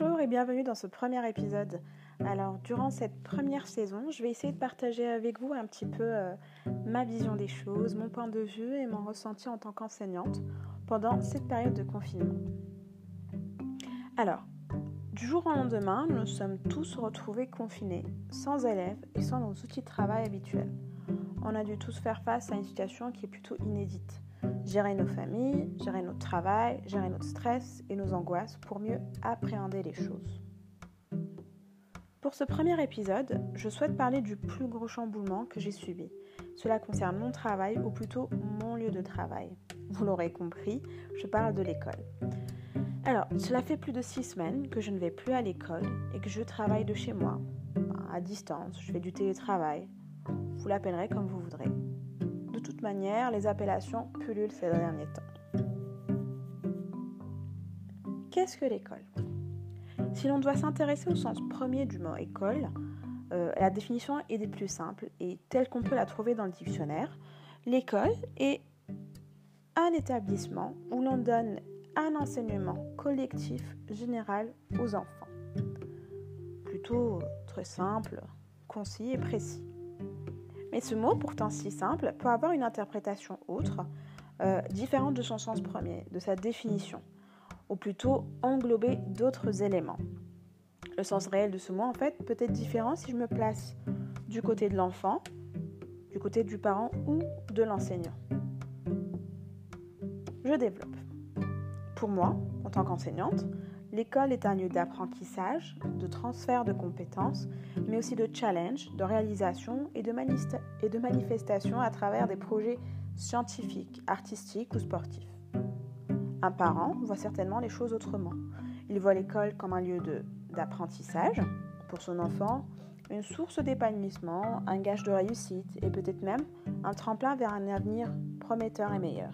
Bonjour et bienvenue dans ce premier épisode. Alors, durant cette première saison, je vais essayer de partager avec vous un petit peu euh, ma vision des choses, mon point de vue et mon ressenti en tant qu'enseignante pendant cette période de confinement. Alors, du jour au lendemain, nous sommes tous retrouvés confinés, sans élèves et sans nos outils de travail habituels. On a dû tous faire face à une situation qui est plutôt inédite gérer nos familles, gérer notre travail, gérer notre stress et nos angoisses pour mieux appréhender les choses. Pour ce premier épisode, je souhaite parler du plus gros chamboulement que j'ai subi. Cela concerne mon travail ou plutôt mon lieu de travail. Vous l'aurez compris, je parle de l'école. Alors, cela fait plus de six semaines que je ne vais plus à l'école et que je travaille de chez moi, à distance, je fais du télétravail. Vous l'appellerez comme vous voudrez les appellations pullulent ces derniers temps. Qu'est-ce que l'école? Si l'on doit s'intéresser au sens premier du mot école, euh, la définition est des plus simples et telle qu'on peut la trouver dans le dictionnaire. L'école est un établissement où l'on donne un enseignement collectif général aux enfants. Plutôt très simple, concis et précis. Mais ce mot, pourtant si simple, peut avoir une interprétation autre, euh, différente de son sens premier, de sa définition, ou plutôt englober d'autres éléments. Le sens réel de ce mot, en fait, peut être différent si je me place du côté de l'enfant, du côté du parent ou de l'enseignant. Je développe. Pour moi, en tant qu'enseignante, L'école est un lieu d'apprentissage, de transfert de compétences, mais aussi de challenge, de réalisation et de, manifestation à travers des projets scientifiques, artistiques ou sportifs. Un parent voit certainement les choses autrement. Il voit l'école comme un lieu d'apprentissage pour son enfant, une source d'épanouissement, un gage de réussite et peut-être même un tremplin vers un avenir prometteur et meilleur.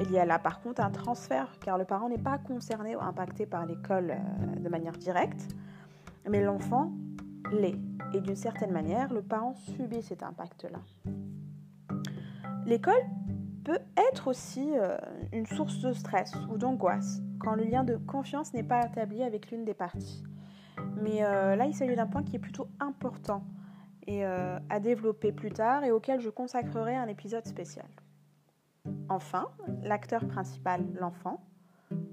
Il y a là par contre un transfert car le parent n'est pas concerné ou impacté par l'école euh, de manière directe, mais l'enfant l'est. Et d'une certaine manière, le parent subit cet impact-là. L'école peut être aussi euh, une source de stress ou d'angoisse quand le lien de confiance n'est pas établi avec l'une des parties. Mais euh, là, il s'agit d'un point qui est plutôt important et à développer plus tard et auquel je consacrerai un épisode spécial. Enfin, l'acteur principal, l'enfant.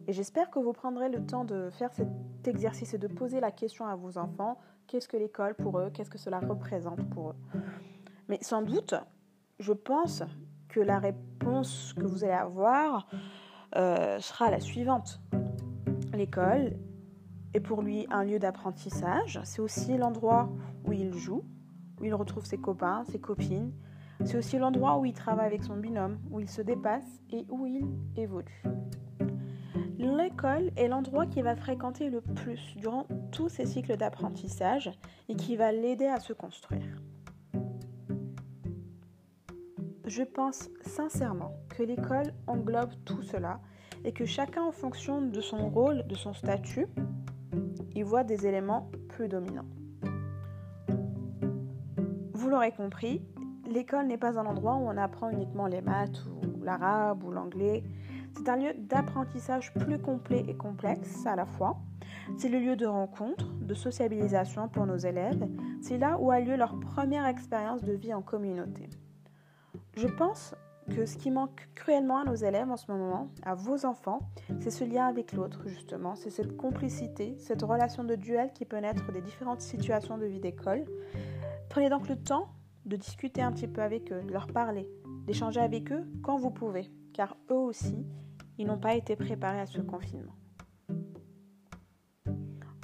Et j'espère que vous prendrez le temps de faire cet exercice et de poser la question à vos enfants, qu'est-ce que l'école pour eux, qu'est-ce que cela représente pour eux? Mais sans doute, je pense que la réponse que vous allez avoir euh, sera la suivante. L'école est pour lui un lieu d'apprentissage, c'est aussi l'endroit où il joue, où il retrouve ses copains, ses copines, c'est aussi l'endroit où il travaille avec son binôme, où il se dépasse et où il évolue. L'école est l'endroit qu'il va fréquenter le plus durant tous ses cycles d'apprentissage et qui va l'aider à se construire. Je pense sincèrement que l'école englobe tout cela et que chacun en fonction de son rôle, de son statut, y voit des éléments plus dominants. Vous l'aurez compris, l'école n'est pas un endroit où on apprend uniquement les maths ou l'arabe ou l'anglais. C'est un lieu d'apprentissage plus complet et complexe à la fois. C'est le lieu de rencontre, de sociabilisation pour nos élèves. C'est là où a lieu leur première expérience de vie en communauté. Je pense que ce qui manque cruellement à nos élèves en ce moment, à vos enfants, c'est ce lien avec l'autre, justement. C'est cette complicité, cette relation de duel qui peut naître des différentes situations de vie d'école. Prenez donc le temps de discuter un petit peu avec eux, de leur parler, d'échanger avec eux quand vous pouvez, car eux aussi, ils n'ont pas été préparés à ce confinement.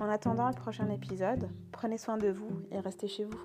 En attendant le prochain épisode, prenez soin de vous et restez chez vous.